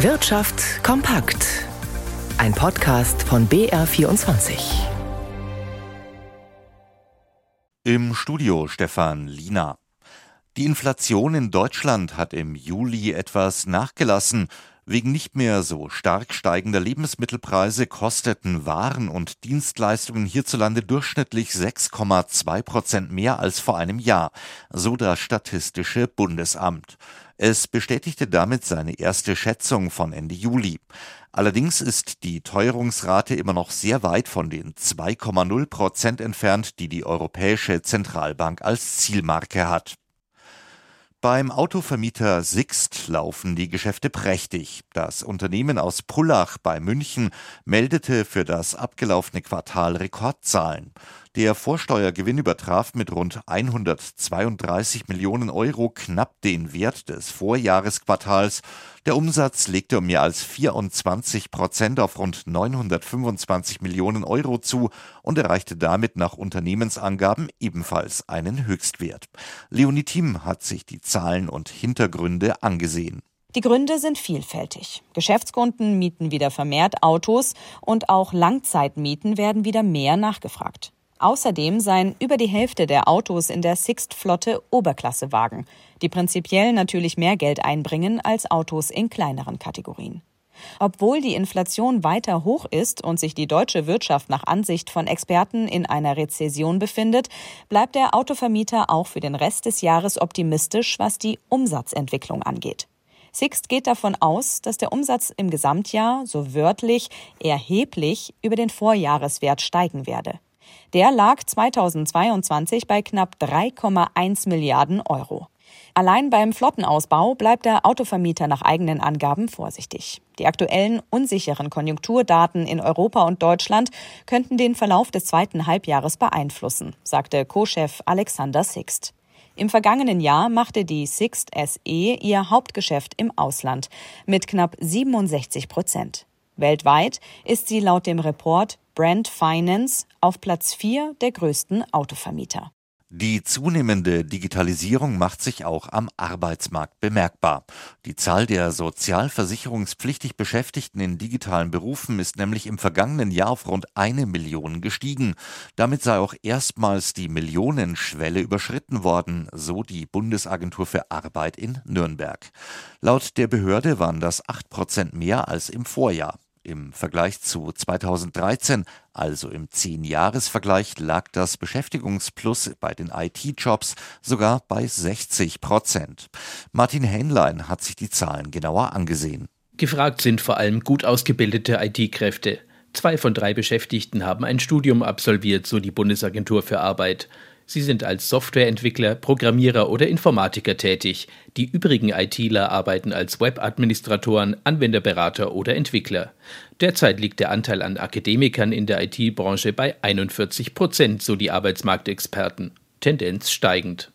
Wirtschaft kompakt. Ein Podcast von BR24. Im Studio Stefan Lina. Die Inflation in Deutschland hat im Juli etwas nachgelassen. Wegen nicht mehr so stark steigender Lebensmittelpreise kosteten Waren und Dienstleistungen hierzulande durchschnittlich 6,2 Prozent mehr als vor einem Jahr, so das Statistische Bundesamt. Es bestätigte damit seine erste Schätzung von Ende Juli. Allerdings ist die Teuerungsrate immer noch sehr weit von den 2,0 Prozent entfernt, die die Europäische Zentralbank als Zielmarke hat. Beim Autovermieter Sixt laufen die Geschäfte prächtig. Das Unternehmen aus Pullach bei München meldete für das abgelaufene Quartal Rekordzahlen. Der Vorsteuergewinn übertraf mit rund 132 Millionen Euro knapp den Wert des Vorjahresquartals. Der Umsatz legte um mehr als 24 Prozent auf rund 925 Millionen Euro zu und erreichte damit nach Unternehmensangaben ebenfalls einen Höchstwert. Leonie Thiem hat sich die Zahlen und Hintergründe angesehen. Die Gründe sind vielfältig. Geschäftskunden mieten wieder vermehrt Autos und auch Langzeitmieten werden wieder mehr nachgefragt. Außerdem seien über die Hälfte der Autos in der Sixt-Flotte Oberklassewagen, die prinzipiell natürlich mehr Geld einbringen als Autos in kleineren Kategorien. Obwohl die Inflation weiter hoch ist und sich die deutsche Wirtschaft nach Ansicht von Experten in einer Rezession befindet, bleibt der Autovermieter auch für den Rest des Jahres optimistisch, was die Umsatzentwicklung angeht. Sixt geht davon aus, dass der Umsatz im Gesamtjahr, so wörtlich, erheblich über den Vorjahreswert steigen werde. Der lag 2022 bei knapp 3,1 Milliarden Euro. Allein beim Flottenausbau bleibt der Autovermieter nach eigenen Angaben vorsichtig. Die aktuellen unsicheren Konjunkturdaten in Europa und Deutschland könnten den Verlauf des zweiten Halbjahres beeinflussen, sagte Co-Chef Alexander Sixt. Im vergangenen Jahr machte die Sixt SE ihr Hauptgeschäft im Ausland mit knapp 67 Prozent. Weltweit ist sie laut dem Report Brand Finance auf Platz 4 der größten Autovermieter. Die zunehmende Digitalisierung macht sich auch am Arbeitsmarkt bemerkbar. Die Zahl der sozialversicherungspflichtig Beschäftigten in digitalen Berufen ist nämlich im vergangenen Jahr auf rund eine Million gestiegen. Damit sei auch erstmals die Millionenschwelle überschritten worden, so die Bundesagentur für Arbeit in Nürnberg. Laut der Behörde waren das acht Prozent mehr als im Vorjahr. Im Vergleich zu 2013, also im Zehn-Jahres-Vergleich, lag das Beschäftigungsplus bei den IT-Jobs sogar bei 60 Prozent. Martin Hähnlein hat sich die Zahlen genauer angesehen. Gefragt sind vor allem gut ausgebildete IT-Kräfte. Zwei von drei Beschäftigten haben ein Studium absolviert, so die Bundesagentur für Arbeit. Sie sind als Softwareentwickler, Programmierer oder Informatiker tätig. Die übrigen ITler arbeiten als Webadministratoren, Anwenderberater oder Entwickler. Derzeit liegt der Anteil an Akademikern in der IT-Branche bei 41 Prozent, so die Arbeitsmarktexperten. Tendenz steigend.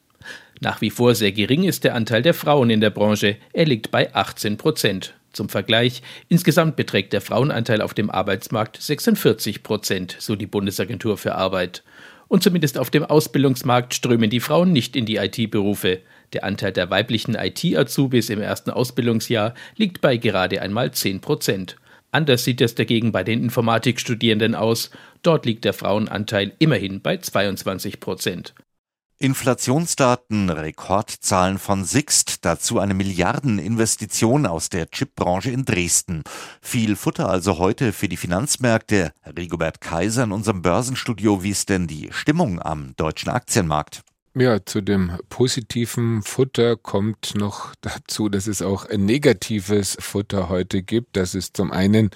Nach wie vor sehr gering ist der Anteil der Frauen in der Branche. Er liegt bei 18 Prozent. Zum Vergleich, insgesamt beträgt der Frauenanteil auf dem Arbeitsmarkt 46 Prozent, so die Bundesagentur für Arbeit. Und zumindest auf dem Ausbildungsmarkt strömen die Frauen nicht in die IT-Berufe. Der Anteil der weiblichen IT-Azubis im ersten Ausbildungsjahr liegt bei gerade einmal 10 Prozent. Anders sieht es dagegen bei den Informatikstudierenden aus. Dort liegt der Frauenanteil immerhin bei 22 Prozent. Inflationsdaten, Rekordzahlen von Sixt, dazu eine Milliardeninvestition aus der Chipbranche in Dresden. Viel Futter also heute für die Finanzmärkte. Rigobert Kaiser in unserem Börsenstudio, wie ist denn die Stimmung am deutschen Aktienmarkt? Ja, zu dem positiven Futter kommt noch dazu, dass es auch negatives Futter heute gibt. Das ist zum einen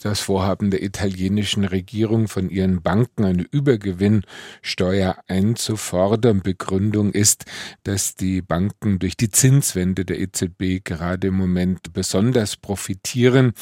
das Vorhaben der italienischen Regierung, von ihren Banken eine Übergewinnsteuer einzufordern. Begründung ist, dass die Banken durch die Zinswende der EZB gerade im Moment besonders profitieren.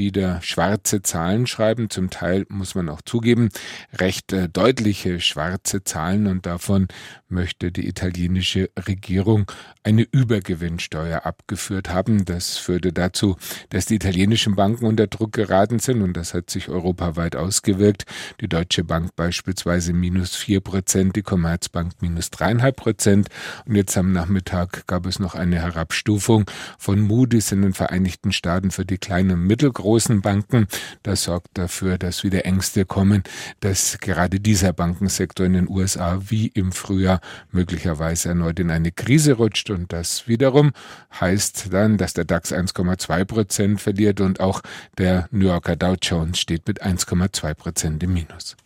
Wieder schwarze Zahlen schreiben. Zum Teil muss man auch zugeben, recht äh, deutliche schwarze Zahlen und davon möchte die italienische Regierung eine Übergewinnsteuer abgeführt haben. Das führte dazu, dass die italienischen Banken unter Druck geraten sind und das hat sich europaweit ausgewirkt. Die Deutsche Bank beispielsweise minus vier Prozent, die Commerzbank minus dreieinhalb Prozent und jetzt am Nachmittag gab es noch eine Herabstufung von Moody's in den Vereinigten Staaten für die kleinen und mittelgroßen Banken. Das sorgt dafür, dass wieder Ängste kommen, dass gerade dieser Bankensektor in den USA wie im Frühjahr möglicherweise erneut in eine Krise rutscht und das wiederum heißt dann, dass der DAX 1,2 Prozent verliert und auch der New Yorker Dow Jones steht mit 1,2 Prozent im Minus.